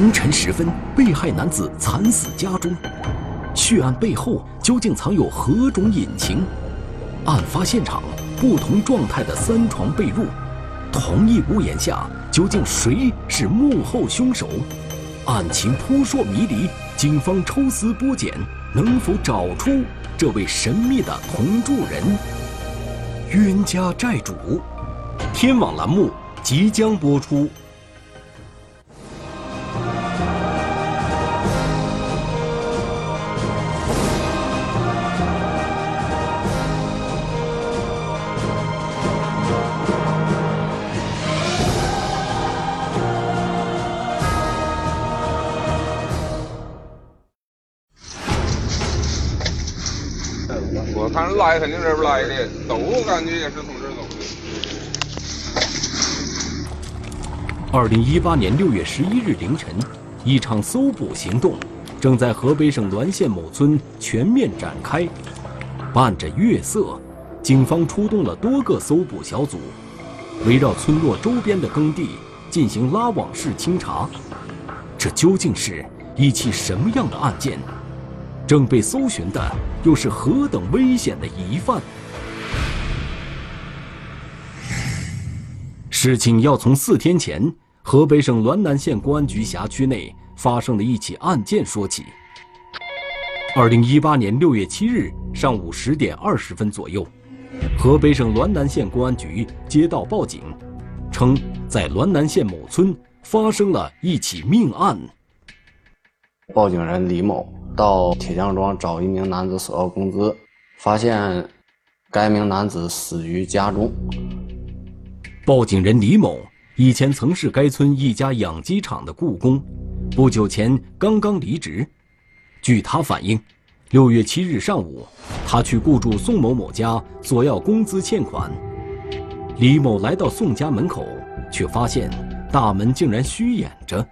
凌晨时分，被害男子惨死家中，血案背后究竟藏有何种隐情？案发现场不同状态的三床被褥，同一屋檐下，究竟谁是幕后凶手？案情扑朔迷离，警方抽丝剥茧，能否找出这位神秘的同住人？冤家债主，天网栏目即将播出。来肯定这边来的，走感觉也是从这走的。二零一八年六月十一日凌晨，一场搜捕行动正在河北省滦县某村全面展开。伴着月色，警方出动了多个搜捕小组，围绕村落周边的耕地进行拉网式清查。这究竟是一起什么样的案件？正被搜寻的又是何等危险的疑犯？事情要从四天前河北省滦南县公安局辖区内发生的一起案件说起。二零一八年六月七日上午十点二十分左右，河北省滦南县公安局接到报警，称在滦南县某村发生了一起命案。报警人李某。到铁匠庄找一名男子索要工资，发现该名男子死于家中。报警人李某以前曾是该村一家养鸡场的雇工，不久前刚刚离职。据他反映，六月七日上午，他去雇主宋某某家索要工资欠款。李某来到宋家门口，却发现大门竟然虚掩着。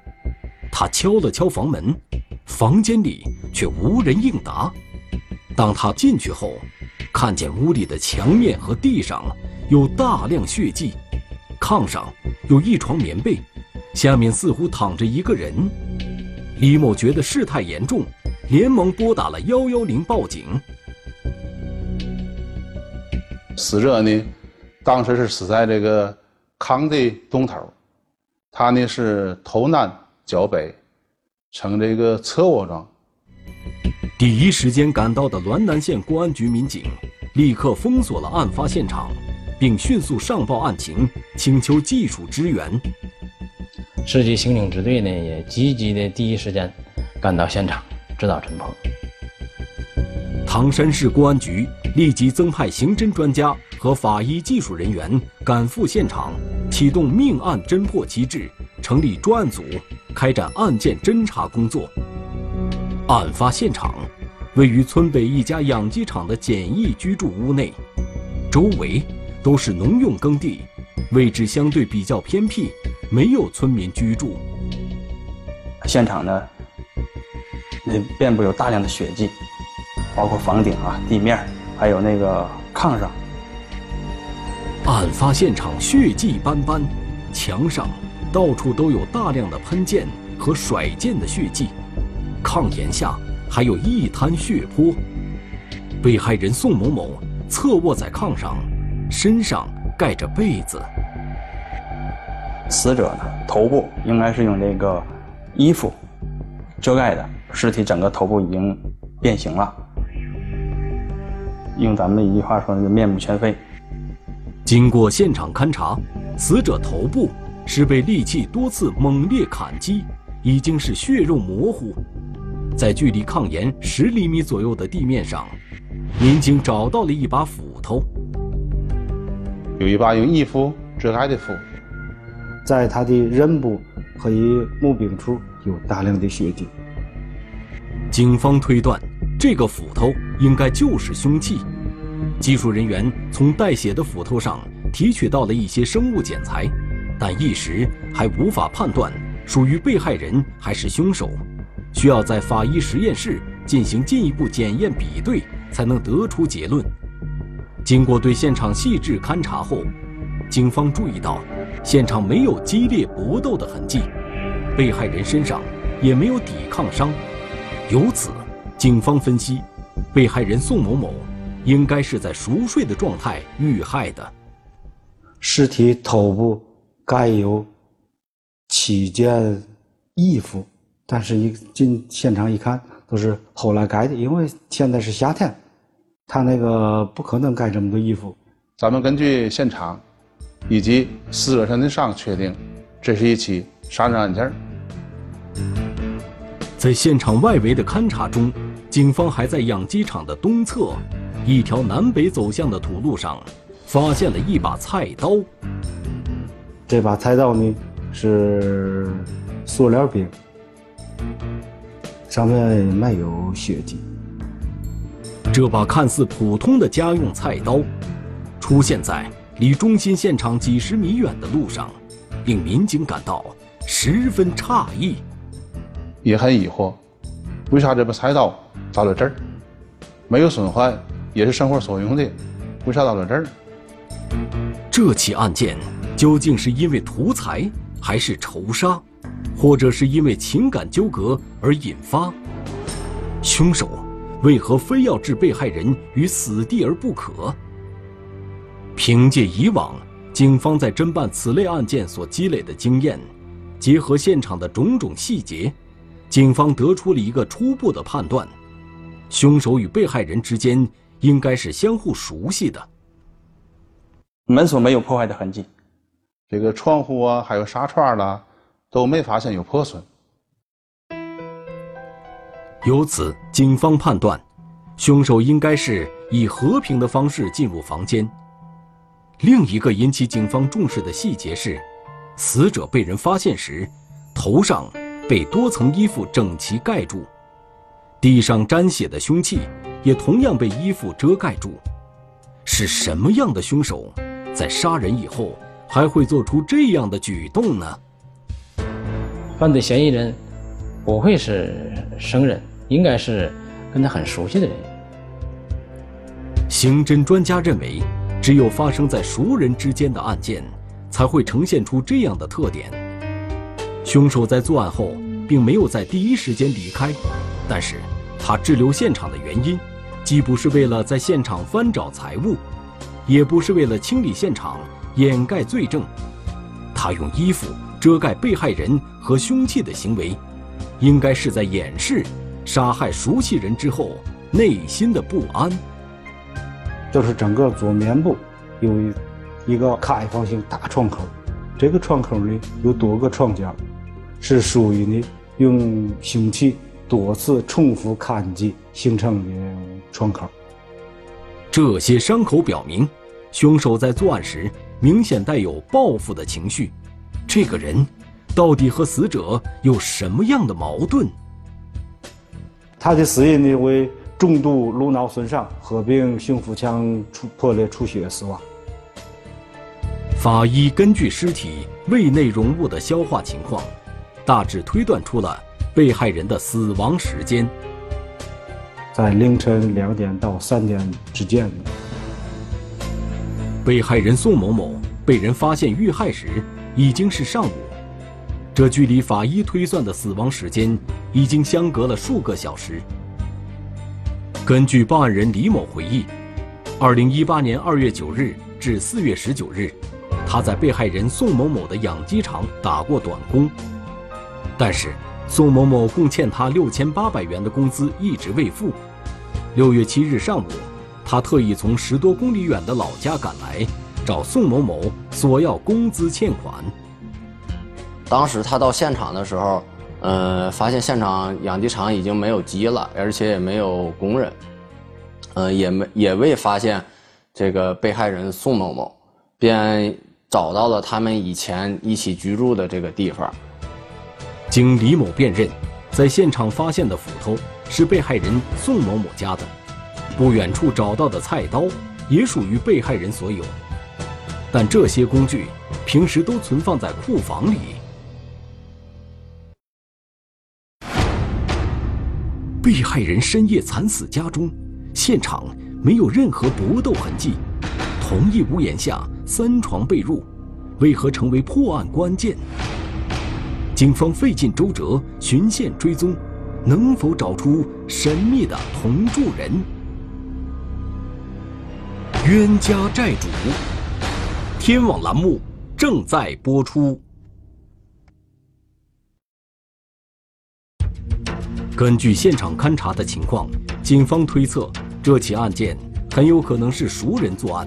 他敲了敲房门。房间里却无人应答。当他进去后，看见屋里的墙面和地上有大量血迹，炕上有一床棉被，下面似乎躺着一个人。李某觉得事态严重，连忙拨打了幺幺零报警。死者呢，当时是死在这个炕的东头，他呢是头南脚北。呈这个侧卧状。第一时间赶到的滦南县公安局民警，立刻封锁了案发现场，并迅速上报案情，请求技术支援。市级刑警支队呢，也积极的第一时间赶到现场，指导侦破。唐山市公安局立即增派刑侦专家和法医技术人员赶赴现场，启动命案侦破机制，成立专案组。开展案件侦查工作。案发现场位于村北一家养鸡场的简易居住屋内，周围都是农用耕地，位置相对比较偏僻，没有村民居住。现场呢，那遍布有大量的血迹，包括房顶啊、地面，还有那个炕上。案发现场血迹斑斑，墙上。到处都有大量的喷溅和甩溅的血迹，炕沿下还有一滩血泊。被害人宋某某侧卧在炕上，身上盖着被子。死者呢，头部应该是用这个衣服遮盖的，尸体整个头部已经变形了。用咱们一句话说，是面目全非。经过现场勘查，死者头部。是被利器多次猛烈砍击，已经是血肉模糊。在距离炕沿十厘米左右的地面上，民警找到了一把斧头，有一把用衣服遮盖的斧。在他的刃部和木柄处有大量的血迹。警方推断，这个斧头应该就是凶器。技术人员从带血的斧头上提取到了一些生物检材。但一时还无法判断属于被害人还是凶手，需要在法医实验室进行进一步检验比对，才能得出结论。经过对现场细致勘查后，警方注意到现场没有激烈搏斗的痕迹，被害人身上也没有抵抗伤，由此，警方分析，被害人宋某某应该是在熟睡的状态遇害的。尸体头部盖有七件衣服，但是一进现场一看，都是后来盖的，因为现在是夏天，他那个不可能盖这么多衣服。咱们根据现场以及死者身的伤确定，这是一起杀人案件。在现场外围的勘查中，警方还在养鸡场的东侧一条南北走向的土路上，发现了一把菜刀。这把菜刀呢是塑料柄，上面没有血迹。这把看似普通的家用菜刀，出现在离中心现场几十米远的路上，令民警感到十分诧异。也很疑惑，为啥这把菜刀到了这儿，没有损坏，也是生活所用的，为啥到了这儿？这起案件究竟是因为图财，还是仇杀，或者是因为情感纠葛而引发？凶手为何非要置被害人于死地而不可？凭借以往警方在侦办此类案件所积累的经验，结合现场的种种细节。警方得出了一个初步的判断：凶手与被害人之间应该是相互熟悉的。门锁没有破坏的痕迹，这个窗户啊，还有纱窗啦，都没发现有破损。由此，警方判断，凶手应该是以和平的方式进入房间。另一个引起警方重视的细节是，死者被人发现时，头上。被多层衣服整齐盖住，地上沾血的凶器也同样被衣服遮盖住。是什么样的凶手，在杀人以后还会做出这样的举动呢？犯罪嫌疑人不会是生人，应该是跟他很熟悉的人。刑侦专家认为，只有发生在熟人之间的案件，才会呈现出这样的特点。凶手在作案后并没有在第一时间离开，但是他滞留现场的原因，既不是为了在现场翻找财物，也不是为了清理现场掩盖罪证。他用衣服遮盖被害人和凶器的行为，应该是在掩饰杀害熟悉人之后内心的不安。就是整个左面部有一个开放性大创口，这个创口呢有多个创角。是属于呢用凶器多次重复砍击形成的创口。这些伤口表明，凶手在作案时明显带有报复的情绪。这个人到底和死者有什么样的矛盾？他的死因呢为重度颅脑损伤合并胸腹腔出破裂出血死亡。法医根据尸体胃内容物的消化情况。大致推断出了被害人的死亡时间，在凌晨两点到三点之间。被害人宋某某被人发现遇害时已经是上午，这距离法医推算的死亡时间已经相隔了数个小时。根据报案人李某回忆，二零一八年二月九日至四月十九日，他在被害人宋某某的养鸡场打过短工。但是，宋某某共欠他六千八百元的工资一直未付。六月七日上午，他特意从十多公里远的老家赶来，找宋某某索要工资欠款。当时他到现场的时候，呃，发现现场养鸡场已经没有鸡了，而且也没有工人，呃，也没也未发现这个被害人宋某某，便找到了他们以前一起居住的这个地方。经李某辨认，在现场发现的斧头是被害人宋某某家的，不远处找到的菜刀也属于被害人所有，但这些工具平时都存放在库房里。被害人深夜惨死家中，现场没有任何搏斗痕迹，同一屋檐下三床被褥，为何成为破案关键？警方费尽周折寻线追踪，能否找出神秘的同住人？冤家债主，天网栏目正在播出。根据现场勘查的情况，警方推测这起案件很有可能是熟人作案。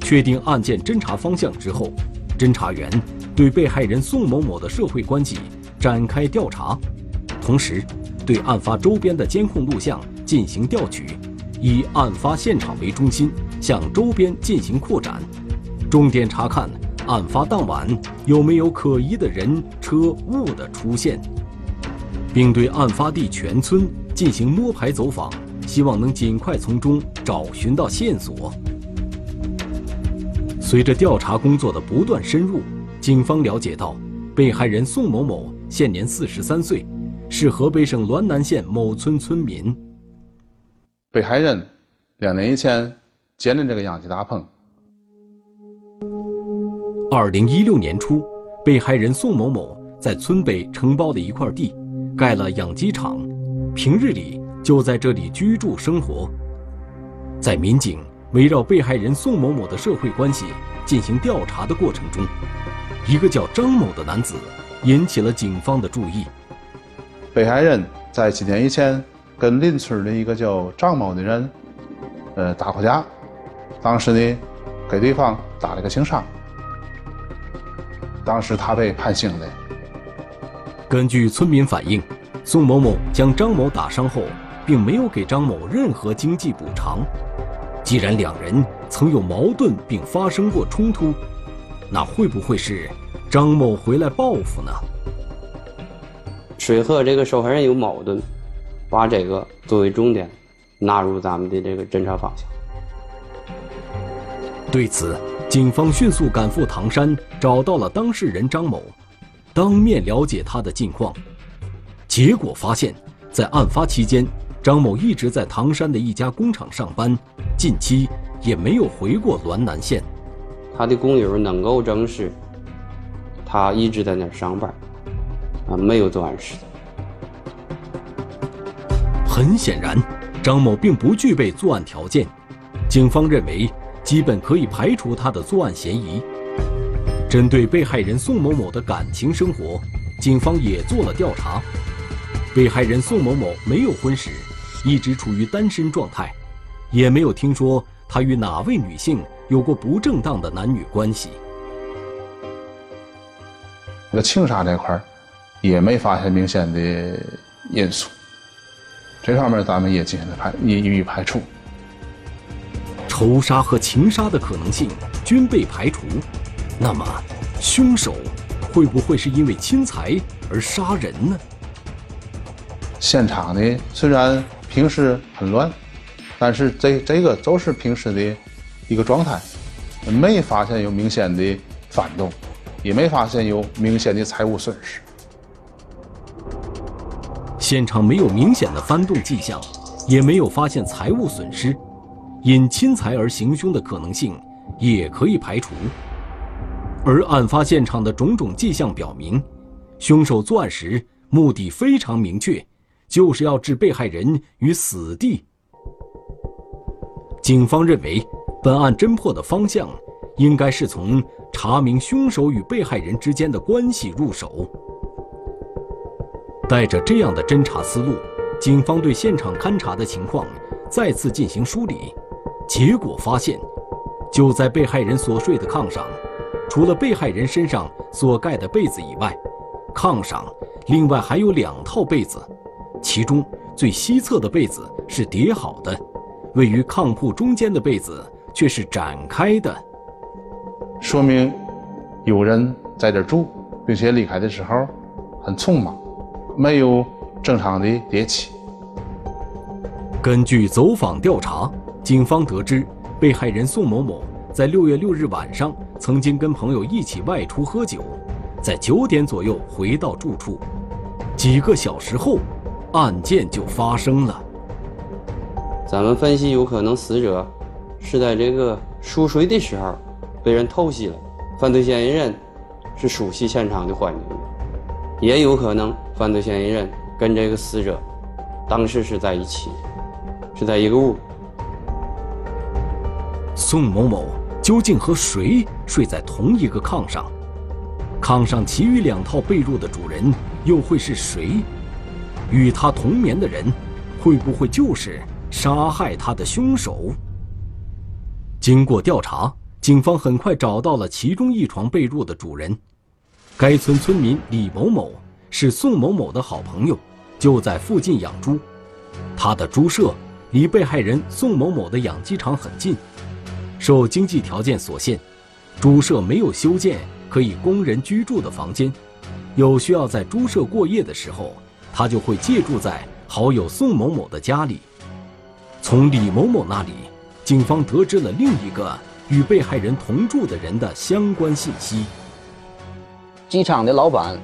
确定案件侦查方向之后，侦查员对被害人宋某某的社会关系展开调查，同时对案发周边的监控录像进行调取，以案发现场为中心向周边进行扩展，重点查看案发当晚有没有可疑的人、车、物的出现。并对案发地全村进行摸排走访，希望能尽快从中找寻到线索。随着调查工作的不断深入，警方了解到，被害人宋某某现年四十三岁，是河北省滦南县某村村民。被害人两年以前建的这个养鸡大棚。二零一六年初，被害人宋某某在村北承包的一块地。盖了养鸡场，平日里就在这里居住生活。在民警围绕被害人宋某某的社会关系进行调查的过程中，一个叫张某的男子引起了警方的注意。被害人在几年以前跟邻村的一个叫张某的人，呃，打过架，当时呢，给对方打了个轻伤，当时他被判刑的。根据村民反映，宋某某将张某打伤后，并没有给张某任何经济补偿。既然两人曾有矛盾并发生过冲突，那会不会是张某回来报复呢？谁和这个受害人有矛盾，把这个作为重点纳入咱们的这个侦查方向。对此，警方迅速赶赴唐山，找到了当事人张某。当面了解他的近况，结果发现，在案发期间，张某一直在唐山的一家工厂上班，近期也没有回过滦南县。他的工友能够证实，他一直在那儿上班，啊，没有作案时间。很显然，张某并不具备作案条件，警方认为基本可以排除他的作案嫌疑。针对被害人宋某某的感情生活，警方也做了调查。被害人宋某某没有婚史，一直处于单身状态，也没有听说他与哪位女性有过不正当的男女关系。那个情杀这块儿，也没发现明显的因素。这方面咱们也进行了排，也予以排除。仇杀和情杀的可能性均被排除。那么，凶手会不会是因为侵财而杀人呢？现场呢，虽然平时很乱，但是这这个都是平时的一个状态，没发现有明显的翻动，也没发现有明显的财物损失。现场没有明显的翻动迹象，也没有发现财物损失，因侵财而行凶的可能性也可以排除。而案发现场的种种迹象表明，凶手作案时目的非常明确，就是要置被害人于死地。警方认为，本案侦破的方向应该是从查明凶手与被害人之间的关系入手。带着这样的侦查思路，警方对现场勘查的情况再次进行梳理，结果发现，就在被害人所睡的炕上。除了被害人身上所盖的被子以外，炕上另外还有两套被子，其中最西侧的被子是叠好的，位于炕铺中间的被子却是展开的，说明有人在这住，并且离开的时候很匆忙，没有正常的叠起。根据走访调查，警方得知被害人宋某某在六月六日晚上。曾经跟朋友一起外出喝酒，在九点左右回到住处，几个小时后，案件就发生了。咱们分析，有可能死者是在这个熟睡的时候被人偷袭了，犯罪嫌疑人是熟悉现场的环境，也有可能犯罪嫌疑人跟这个死者当时是在一起，是在一个屋。宋某某究竟和谁睡在同一个炕上？炕上其余两套被褥的主人又会是谁？与他同眠的人，会不会就是杀害他的凶手？经过调查，警方很快找到了其中一床被褥的主人。该村村民李某某是宋某某的好朋友，就在附近养猪。他的猪舍离被害人宋某某的养鸡场很近。受经济条件所限，猪舍没有修建可以供人居住的房间。有需要在猪舍过夜的时候，他就会借住在好友宋某某的家里。从李某某那里，警方得知了另一个与被害人同住的人的相关信息。鸡场的老板，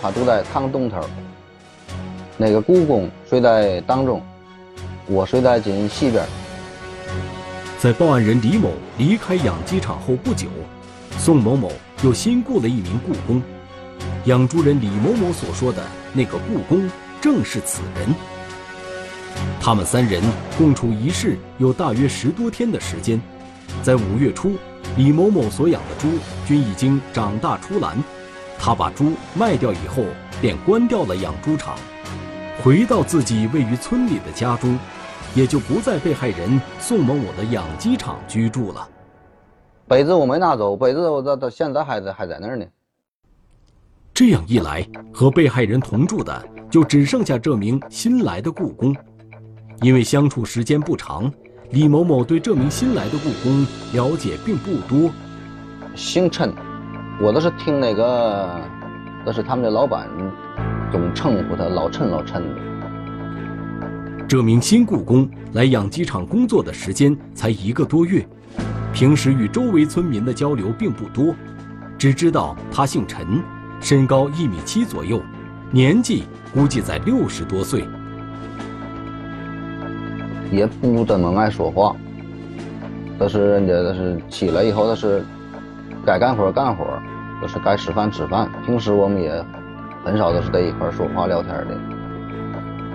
他住在炕东头。那个雇工睡在当中，我睡在紧西边。在报案人李某离开养鸡场后不久，宋某某又新雇了一名雇工。养猪人李某某所说的那个雇工正是此人。他们三人共处一室有大约十多天的时间。在五月初，李某某所养的猪均已经长大出栏，他把猪卖掉以后，便关掉了养猪场，回到自己位于村里的家中。也就不在被害人宋某某的养鸡场居住了。被子我没拿走，被子我到到现在还在还在那儿呢。这样一来，和被害人同住的就只剩下这名新来的雇工。因为相处时间不长，李某某对这名新来的雇工了解并不多。姓陈，我都是听那个，都是他们的老板总称呼他老陈老陈的。这名新雇工来养鸡场工作的时间才一个多月，平时与周围村民的交流并不多，只知道他姓陈，身高一米七左右，年纪估计在六十多岁，也不怎么爱说话，但是人家都是起来以后都是该干活干活，都是该吃饭吃饭，平时我们也很少都是在一块说话聊天的。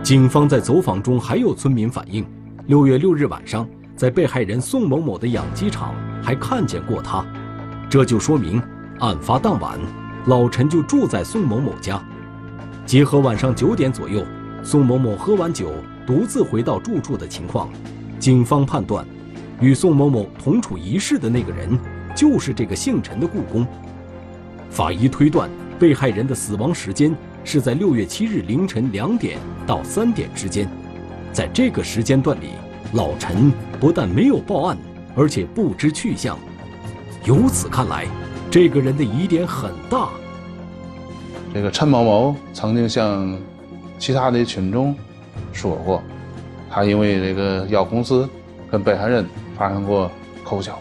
警方在走访中还有村民反映，六月六日晚上，在被害人宋某某的养鸡场还看见过他，这就说明案发当晚，老陈就住在宋某某家。结合晚上九点左右，宋某某喝完酒独自回到住处的情况，警方判断，与宋某某同处一室的那个人就是这个姓陈的雇工。法医推断，被害人的死亡时间。是在六月七日凌晨两点到三点之间，在这个时间段里，老陈不但没有报案，而且不知去向。由此看来，这个人的疑点很大。这个陈某某曾经向其他的群众说过，他因为这个药公司，跟被害人发生过口角。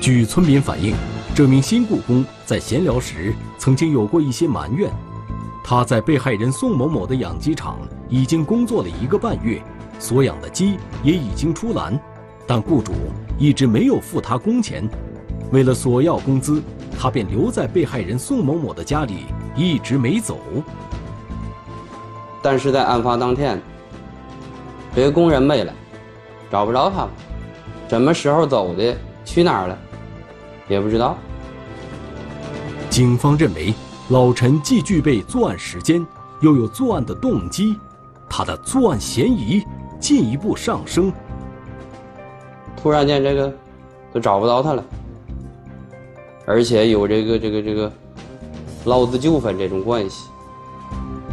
据村民反映。这名新雇工在闲聊时曾经有过一些埋怨，他在被害人宋某某的养鸡场已经工作了一个半月，所养的鸡也已经出栏，但雇主一直没有付他工钱。为了索要工资，他便留在被害人宋某某的家里，一直没走。但是在案发当天，这个工人没了，找不着他了，什么时候走的，去哪儿了？也不知道。警方认为，老陈既具备作案时间，又有作案的动机，他的作案嫌疑进一步上升。突然间，这个都找不到他了，而且有这个这个这个劳资纠纷这种关系。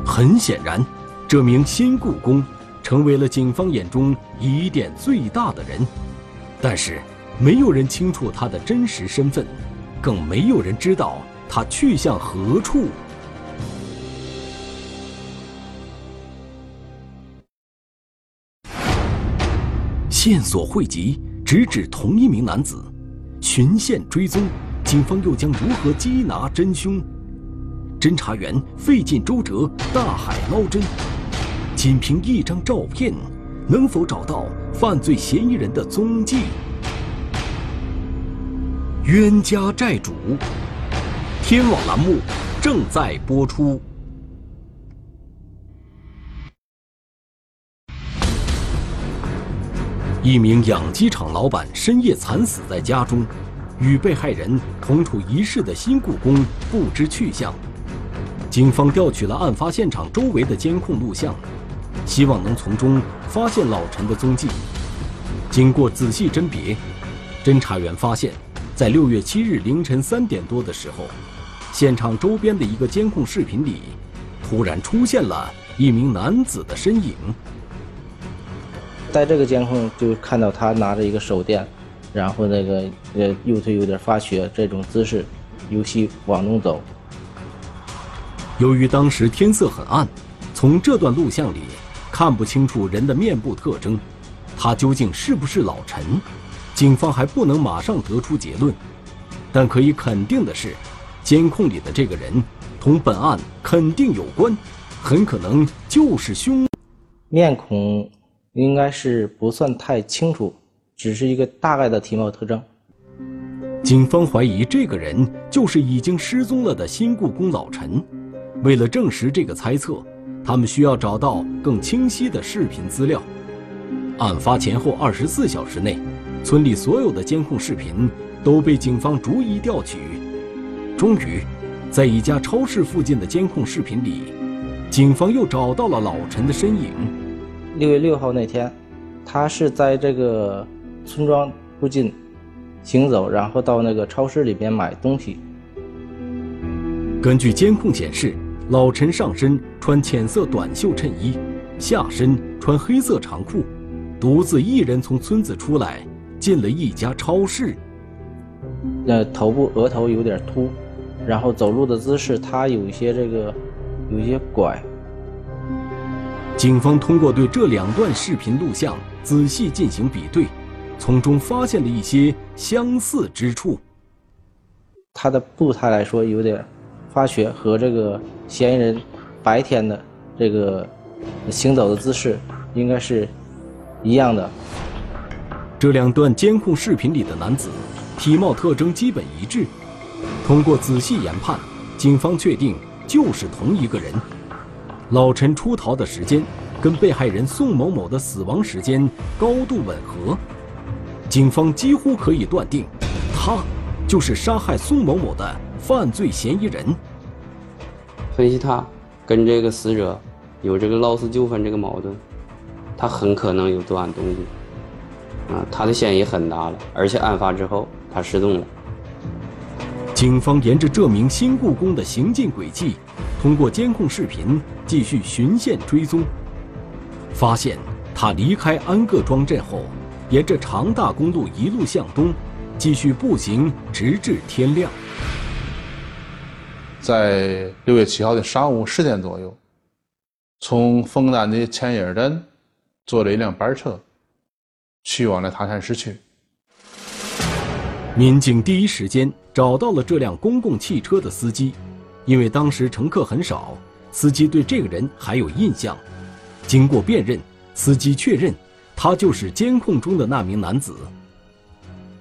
很显然，这名新雇工成为了警方眼中疑点最大的人，但是。没有人清楚他的真实身份，更没有人知道他去向何处。线索汇集，直指同一名男子，循线追踪，警方又将如何缉拿真凶？侦查员费尽周折，大海捞针，仅凭一张照片，能否找到犯罪嫌疑人的踪迹？冤家债主，天网栏目正在播出。一名养鸡场老板深夜惨死在家中，与被害人同处一室的新故宫不知去向。警方调取了案发现场周围的监控录像，希望能从中发现老陈的踪迹。经过仔细甄别，侦查员发现，在六月七日凌晨三点多的时候，现场周边的一个监控视频里，突然出现了一名男子的身影。在这个监控就看到他拿着一个手电，然后那个呃右腿有点发瘸，这种姿势，由西往东走。由于当时天色很暗，从这段录像里看不清楚人的面部特征，他究竟是不是老陈，警方还不能马上得出结论。但可以肯定的是，监控里的这个人同本案肯定有关，很可能就是凶。面孔。应该是不算太清楚，只是一个大概的体貌特征。警方怀疑这个人就是已经失踪了的新故宫老陈。为了证实这个猜测，他们需要找到更清晰的视频资料。案发前后二十四小时内，村里所有的监控视频都被警方逐一调取。终于，在一家超市附近的监控视频里，警方又找到了老陈的身影。六月六号那天，他是在这个村庄附近行走，然后到那个超市里边买东西。根据监控显示，老陈上身穿浅色短袖衬衣，下身穿黑色长裤，独自一人从村子出来，进了一家超市。那，头部额头有点秃，然后走路的姿势他有一些这个，有一些拐。警方通过对这两段视频录像仔细进行比对，从中发现了一些相似之处。他的步态来说有点发血，和这个嫌疑人白天的这个行走的姿势应该是一样的。这两段监控视频里的男子体貌特征基本一致，通过仔细研判，警方确定就是同一个人。老陈出逃的时间跟被害人宋某某的死亡时间高度吻合，警方几乎可以断定，他就是杀害宋某某的犯罪嫌疑人。分析他跟这个死者有这个老死纠纷这个矛盾，他很可能有作案动机。啊，他的嫌疑很大了，而且案发之后他失踪了。警方沿着这名新故宫的行进轨迹。通过监控视频继续循线追踪，发现他离开安各庄镇后，沿着长大公路一路向东，继续步行直至天亮。在六月七号的上午十点左右，从枫丹的前营镇坐了一辆班车，去往了唐山市区。民警第一时间找到了这辆公共汽车的司机。因为当时乘客很少，司机对这个人还有印象。经过辨认，司机确认他就是监控中的那名男子。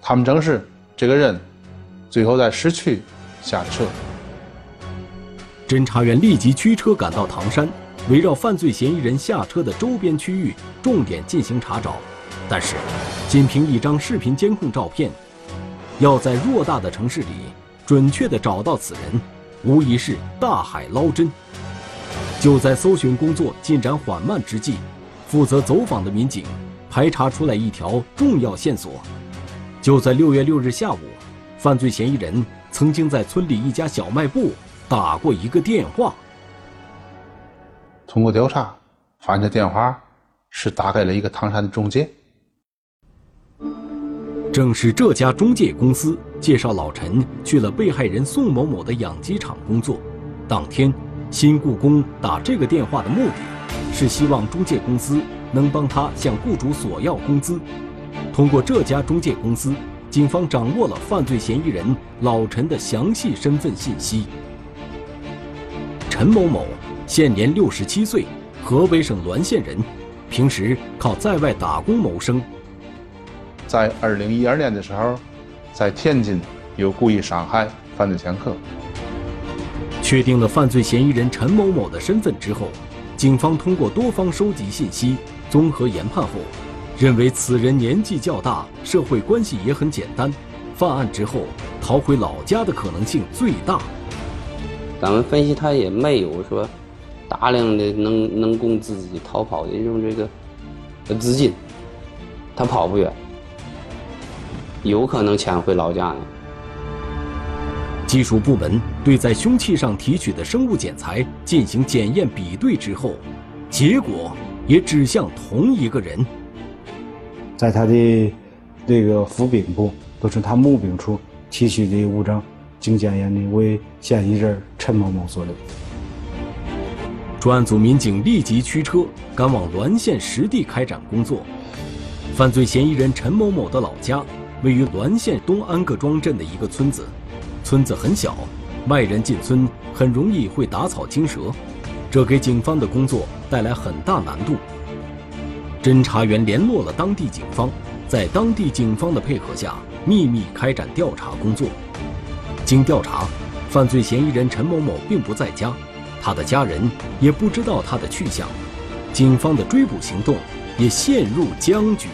他们证实，这个人最后在市区下车。侦查员立即驱车赶到唐山，围绕犯罪嫌疑人下车的周边区域重点进行查找。但是，仅凭一张视频监控照片，要在偌大的城市里准确地找到此人。无疑是大海捞针。就在搜寻工作进展缓慢之际，负责走访的民警排查出来一条重要线索。就在六月六日下午，犯罪嫌疑人曾经在村里一家小卖部打过一个电话。通过调查，发现电话是打给了一个唐山的中介。正是这家中介公司介绍老陈去了被害人宋某某的养鸡场工作。当天，新雇工打这个电话的目的，是希望中介公司能帮他向雇主索要工资。通过这家中介公司，警方掌握了犯罪嫌疑人老陈的详细身份信息。陈某某现年六十七岁，河北省滦县人，平时靠在外打工谋生。在二零一二年的时候，在天津有故意伤害犯罪前科。确定了犯罪嫌疑人陈某某的身份之后，警方通过多方收集信息，综合研判后，认为此人年纪较大，社会关系也很简单，犯案之后逃回老家的可能性最大。咱们分析，他也没有说大量的能能供自己逃跑的这种这个资金，他跑不远，有可能潜回老家呢。技术部门对在凶器上提取的生物检材进行检验比对之后，结果也指向同一个人。在他的这个腹柄部，都是他墓柄处提取的物证，经检验的为嫌疑人陈某某所留。专案组民警立即驱车赶往滦县实地开展工作。犯罪嫌疑人陈某某的老家位于滦县东安各庄镇的一个村子。村子很小，外人进村很容易会打草惊蛇，这给警方的工作带来很大难度。侦查员联络了当地警方，在当地警方的配合下，秘密开展调查工作。经调查，犯罪嫌疑人陈某某并不在家，他的家人也不知道他的去向，警方的追捕行动也陷入僵局。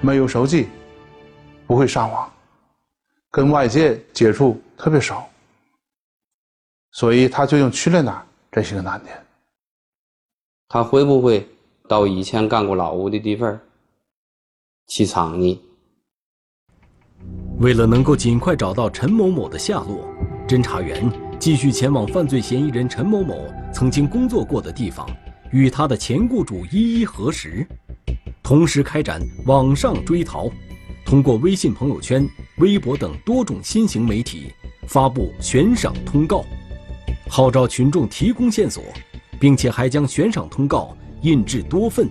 没有手机，不会上网。跟外界接触特别少，所以他究竟去了哪，这是个难点。他会不会到以前干过劳务的地方去藏匿？为了能够尽快找到陈某某的下落，侦查员继续前往犯罪嫌疑人陈某某曾经工作过的地方，与他的前雇主一一核实，同时开展网上追逃。通过微信朋友圈、微博等多种新型媒体发布悬赏通告，号召群众提供线索，并且还将悬赏通告印制多份，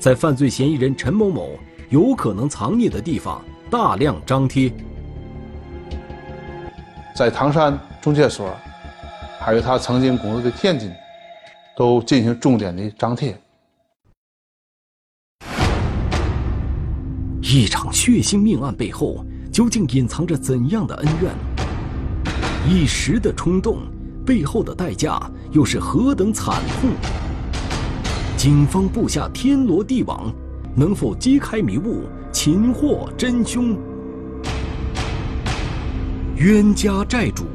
在犯罪嫌疑人陈某某有可能藏匿的地方大量张贴。在唐山中介所，还有他曾经工作的天津，都进行重点的张贴。一场血腥命案背后究竟隐藏着怎样的恩怨？一时的冲动背后的代价又是何等惨痛？警方布下天罗地网，能否揭开迷雾，擒获真凶？冤家债主，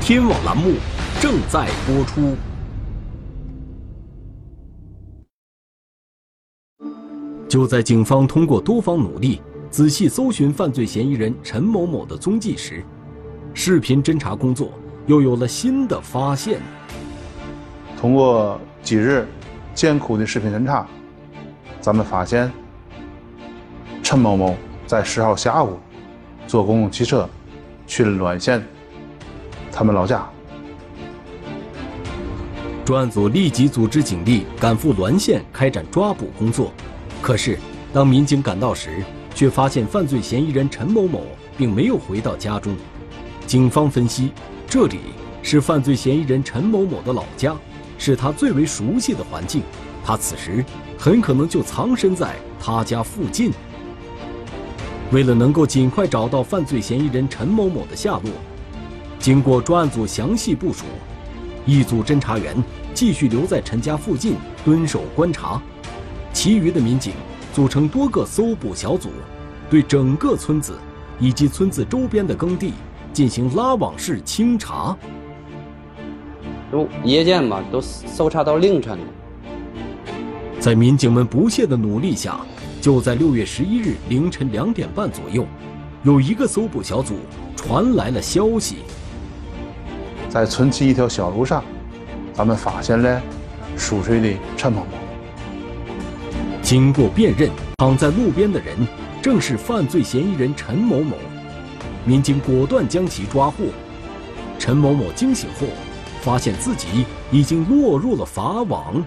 天网栏目正在播出。就在警方通过多方努力，仔细搜寻犯罪嫌疑人陈某某的踪迹时，视频侦查工作又有了新的发现。通过几日艰苦的视频侦查，咱们发现陈某某在十号下午坐公共汽车去了滦县他们老家。专案组立即组织警力赶赴滦县开展抓捕工作。可是，当民警赶到时，却发现犯罪嫌疑人陈某某并没有回到家中。警方分析，这里是犯罪嫌疑人陈某某的老家，是他最为熟悉的环境，他此时很可能就藏身在他家附近。为了能够尽快找到犯罪嫌疑人陈某某的下落，经过专案组详细部署，一组侦查员继续留在陈家附近蹲守观察。其余的民警组成多个搜捕小组，对整个村子以及村子周边的耕地进行拉网式清查。都夜间嘛，都搜查到凌晨了。在民警们不懈的努力下，就在六月十一日凌晨两点半左右，有一个搜捕小组传来了消息，在村西一条小路上，咱们发现了熟睡的陈某某。经过辨认，躺在路边的人正是犯罪嫌疑人陈某某。民警果断将其抓获。陈某某惊醒后，发现自己已经落入了法网。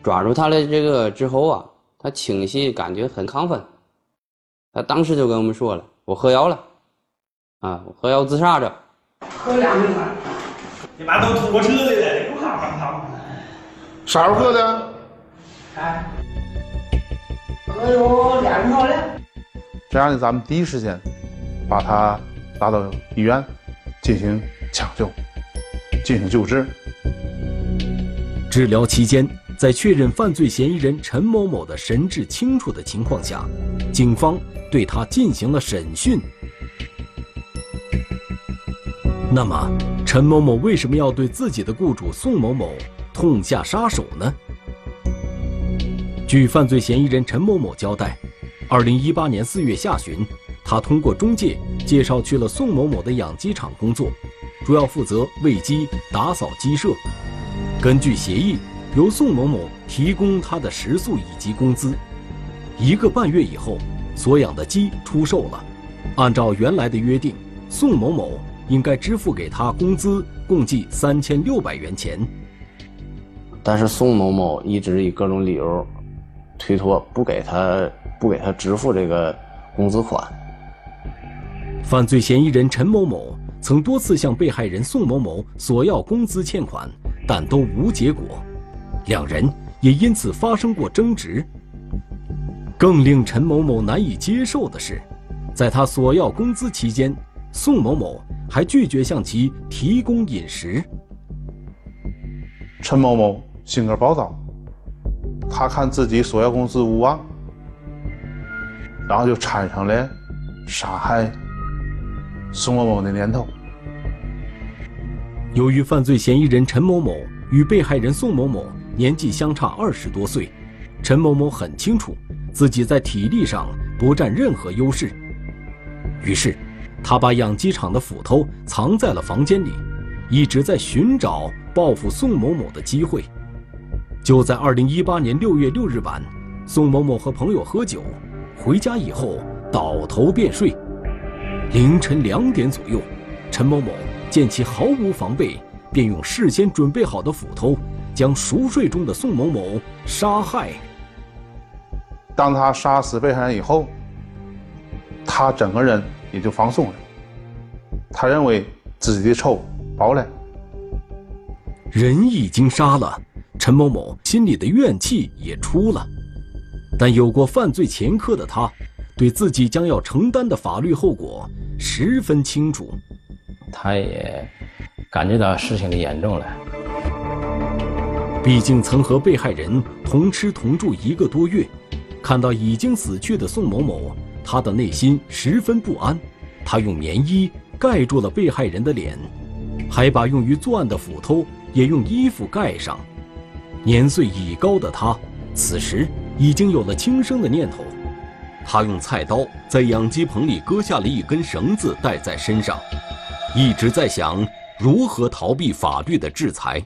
抓住他的这个之后啊，他清晰感觉很亢奋。他当时就跟我们说了：“我喝药了，啊，我喝药自杀着。”喝两瓶了，你妈都吐我车里了，你不怕不啥时候喝的？哎，喝有两瓶了。这样呢，咱们第一时间把他拉到医院进行抢救、进行救治。治疗期间，在确认犯罪嫌疑人陈某某的神志清楚的情况下，警方对他进行了审讯。那么，陈某某为什么要对自己的雇主宋某某痛下杀手呢？据犯罪嫌疑人陈某某交代，二零一八年四月下旬，他通过中介介绍去了宋某某的养鸡场工作，主要负责喂鸡、打扫鸡舍。根据协议，由宋某某提供他的食宿以及工资。一个半月以后，所养的鸡出售了，按照原来的约定，宋某某。应该支付给他工资共计三千六百元钱，但是宋某某一直以各种理由推脱，不给他不给他支付这个工资款。犯罪嫌疑人陈某某曾多次向被害人宋某某索要工资欠款，但都无结果，两人也因此发生过争执。更令陈某某难以接受的是，在他索要工资期间，宋某某。还拒绝向其提供饮食。陈某某性格暴躁，他看自己索要工资无望，然后就产生了杀害宋某某的念头。由于犯罪嫌疑人陈某某与被害人宋某某年纪相差二十多岁，陈某某很清楚自己在体力上不占任何优势，于是。他把养鸡场的斧头藏在了房间里，一直在寻找报复宋某某的机会。就在二零一八年六月六日晚，宋某某和朋友喝酒，回家以后倒头便睡。凌晨两点左右，陈某某见其毫无防备，便用事先准备好的斧头将熟睡中的宋某某杀害。当他杀死被害人以后，他整个人。也就放松了。他认为自己的仇报了，人已经杀了，陈某某心里的怨气也出了。但有过犯罪前科的他，对自己将要承担的法律后果十分清楚。他也感觉到事情的严重了。毕竟曾和被害人同吃同住一个多月，看到已经死去的宋某某。他的内心十分不安，他用棉衣盖住了被害人的脸，还把用于作案的斧头也用衣服盖上。年岁已高的他，此时已经有了轻生的念头。他用菜刀在养鸡棚里割下了一根绳子带在身上，一直在想如何逃避法律的制裁。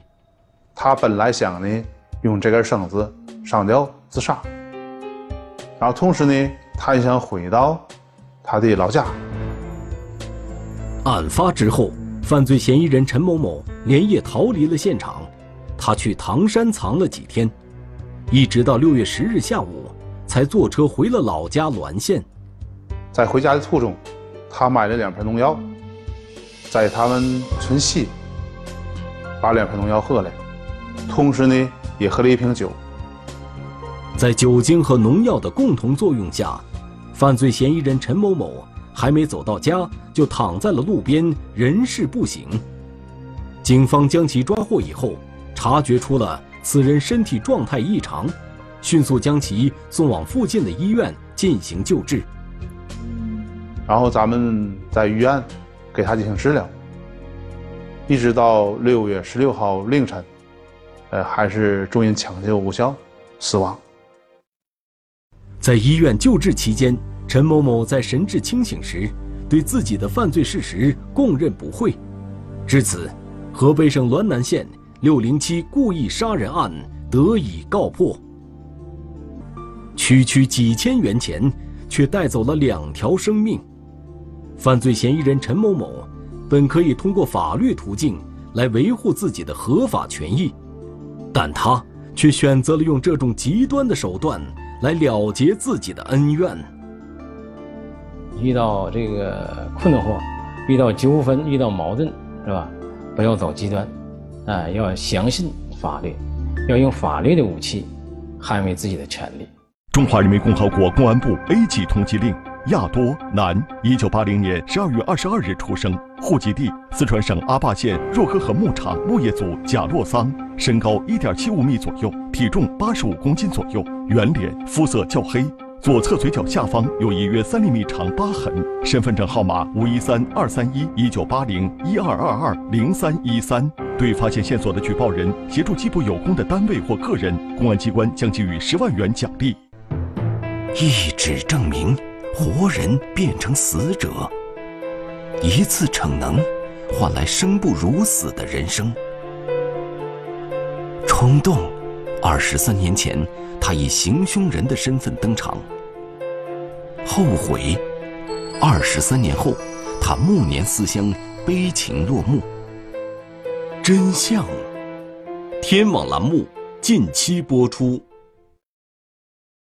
他本来想呢，用这根绳子上吊自杀，然后同时呢。他也想回到他的老家。案发之后，犯罪嫌疑人陈某某连夜逃离了现场，他去唐山藏了几天，一直到六月十日下午，才坐车回了老家滦县。在回家的途中，他买了两瓶农药，在他们村西把两瓶农药喝了，同时呢，也喝了一瓶酒。在酒精和农药的共同作用下。犯罪嫌疑人陈某某还没走到家，就躺在了路边，人事不省。警方将其抓获以后，察觉出了此人身体状态异常，迅速将其送往附近的医院进行救治。然后咱们在医院给他进行治疗，一直到六月十六号凌晨，呃，还是终因抢救无效死亡。在医院救治期间。陈某某在神志清醒时，对自己的犯罪事实供认不讳，至此，河北省滦南县六零七故意杀人案得以告破。区区几千元钱，却带走了两条生命。犯罪嫌疑人陈某某，本可以通过法律途径来维护自己的合法权益，但他却选择了用这种极端的手段来了结自己的恩怨。遇到这个困惑，遇到纠纷，遇到矛盾，是吧？不要走极端，啊，要相信法律，要用法律的武器捍卫自己的权利。中华人民共和国公安部 A 级通缉令：亚多，男，一九八零年十二月二十二日出生，户籍地四川省阿坝县若河河牧场牧业组贾洛桑，身高一点七五米左右，体重八十五公斤左右，圆脸，肤色较黑，左侧嘴角下方有一约三厘米长疤痕，身份证号码五一三二三一一九八零一二二二零三一三。对发现线索的举报人协助缉捕有功的单位或个人，公安机关将给予十万元奖励。一纸证明，活人变成死者；一次逞能，换来生不如死的人生。冲动，二十三年前，他以行凶人的身份登场。后悔，二十三年后，他暮年思乡，悲情落幕。真相，天网栏目近期播出。